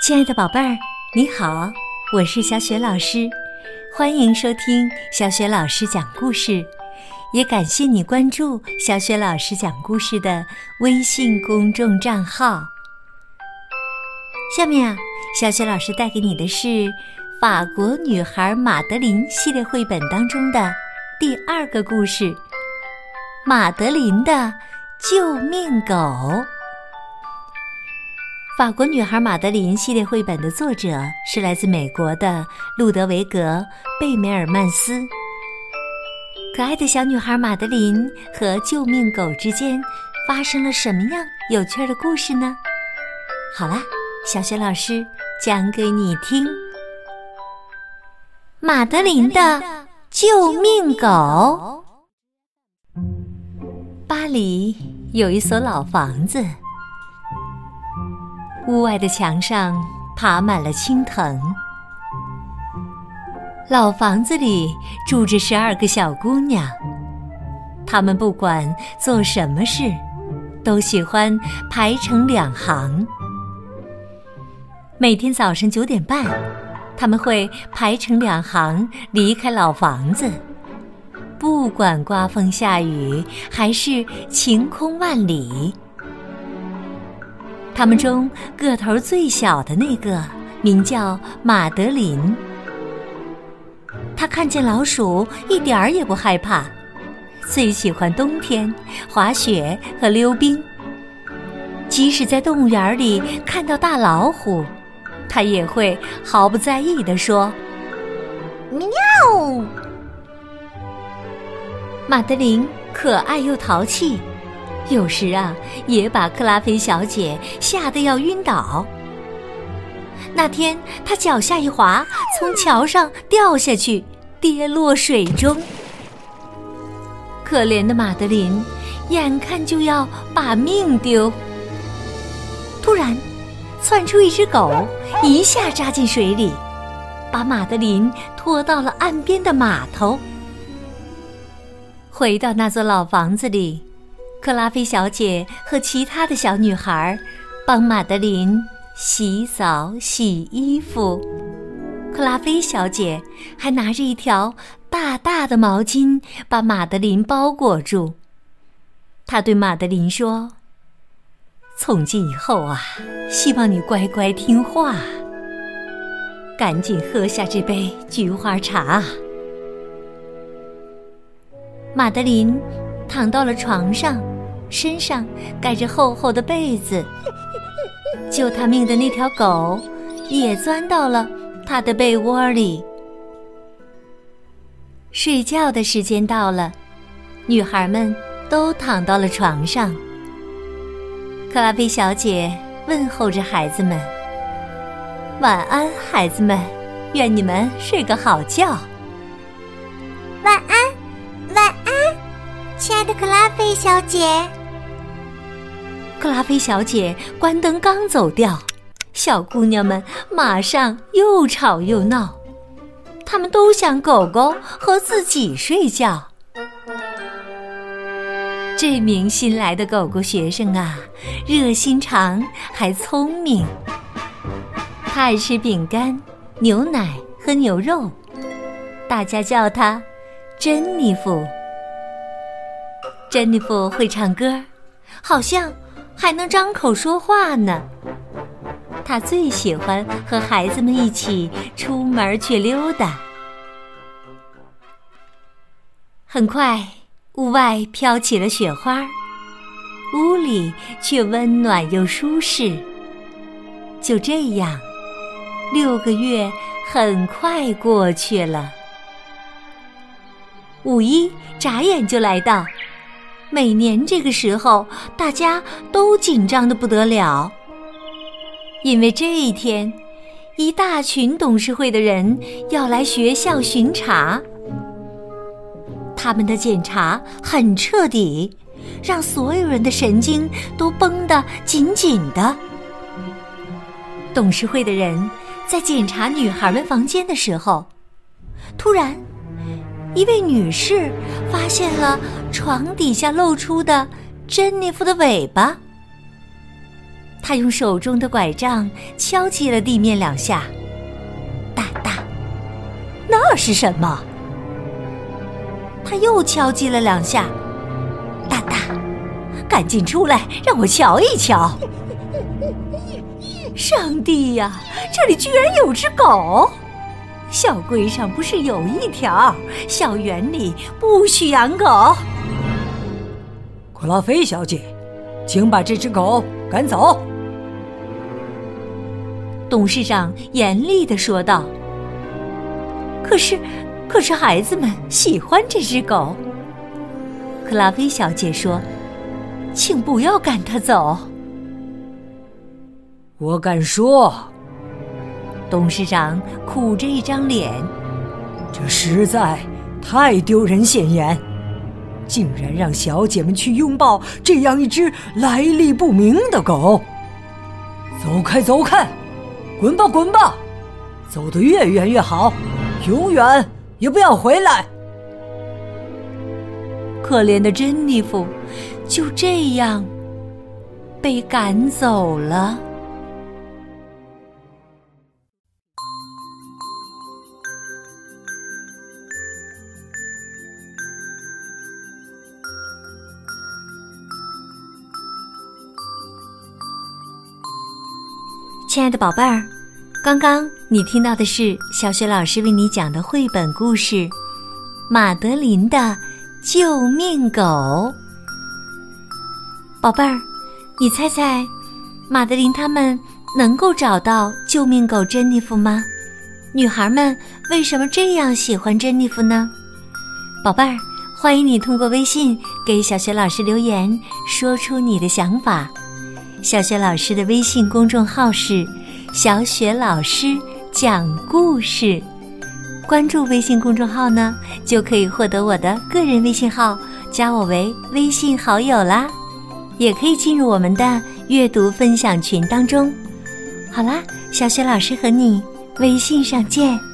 亲爱的宝贝儿，你好，我是小雪老师，欢迎收听小雪老师讲故事，也感谢你关注小雪老师讲故事的微信公众账号。下面啊，小雪老师带给你的是《法国女孩马德琳》系列绘本当中的第二个故事《马德琳的救命狗》。法国女孩马德琳系列绘本的作者是来自美国的路德维格·贝梅尔曼斯。可爱的小女孩马德琳和救命狗之间发生了什么样有趣的故事呢？好啦，小雪老师讲给你听。马德琳的救命狗。巴黎有一所老房子。屋外的墙上爬满了青藤。老房子里住着十二个小姑娘，她们不管做什么事，都喜欢排成两行。每天早上九点半，他们会排成两行离开老房子，不管刮风下雨还是晴空万里。他们中个头最小的那个名叫马德琳。他看见老鼠一点儿也不害怕，最喜欢冬天滑雪和溜冰。即使在动物园里看到大老虎，他也会毫不在意地说：“喵。”马德琳可爱又淘气。有时啊，也把克拉菲小姐吓得要晕倒。那天，她脚下一滑，从桥上掉下去，跌落水中。可怜的马德琳，眼看就要把命丢。突然，窜出一只狗，一下扎进水里，把马德琳拖到了岸边的码头。回到那座老房子里。克拉菲小姐和其他的小女孩帮马德琳洗澡、洗衣服。克拉菲小姐还拿着一条大大的毛巾把马德琳包裹住。她对马德琳说：“从今以后啊，希望你乖乖听话，赶紧喝下这杯菊花茶。”马德琳。躺到了床上，身上盖着厚厚的被子。救他命的那条狗也钻到了他的被窝里。睡觉的时间到了，女孩们都躺到了床上。克拉菲小姐问候着孩子们：“晚安，孩子们，愿你们睡个好觉。”晚安。晚安亲爱的克拉菲小姐，克拉菲小姐关灯刚走掉，小姑娘们马上又吵又闹，她们都想狗狗和自己睡觉。这名新来的狗狗学生啊，热心肠还聪明，他爱吃饼干、牛奶和牛肉，大家叫他珍妮弗。珍妮弗会唱歌，好像还能张口说话呢。他最喜欢和孩子们一起出门去溜达。很快，屋外飘起了雪花，屋里却温暖又舒适。就这样，六个月很快过去了。五一眨眼就来到。每年这个时候，大家都紧张的不得了，因为这一天，一大群董事会的人要来学校巡查。他们的检查很彻底，让所有人的神经都绷得紧紧的。董事会的人在检查女孩们房间的时候，突然。一位女士发现了床底下露出的珍妮弗的尾巴。她用手中的拐杖敲击了地面两下，哒哒，那是什么？他又敲击了两下，哒哒，赶紧出来，让我瞧一瞧。上帝呀，这里居然有只狗！校规上不是有一条，校园里不许养狗。克拉菲小姐，请把这只狗赶走。董事长严厉的说道。可是，可是孩子们喜欢这只狗。克拉菲小姐说：“请不要赶它走。”我敢说，董事长苦着一张脸，这实在太丢人现眼，竟然让小姐们去拥抱这样一只来历不明的狗。走开，走开，滚吧，滚吧，走得越远越好，永远也不要回来。可怜的珍妮弗就这样被赶走了。亲爱的宝贝儿，刚刚你听到的是小雪老师为你讲的绘本故事《马德琳的救命狗》。宝贝儿，你猜猜，马德琳他们能够找到救命狗珍妮弗吗？女孩们为什么这样喜欢珍妮弗呢？宝贝儿，欢迎你通过微信给小雪老师留言，说出你的想法。小雪老师的微信公众号是“小雪老师讲故事”，关注微信公众号呢，就可以获得我的个人微信号，加我为微信好友啦，也可以进入我们的阅读分享群当中。好啦，小雪老师和你微信上见。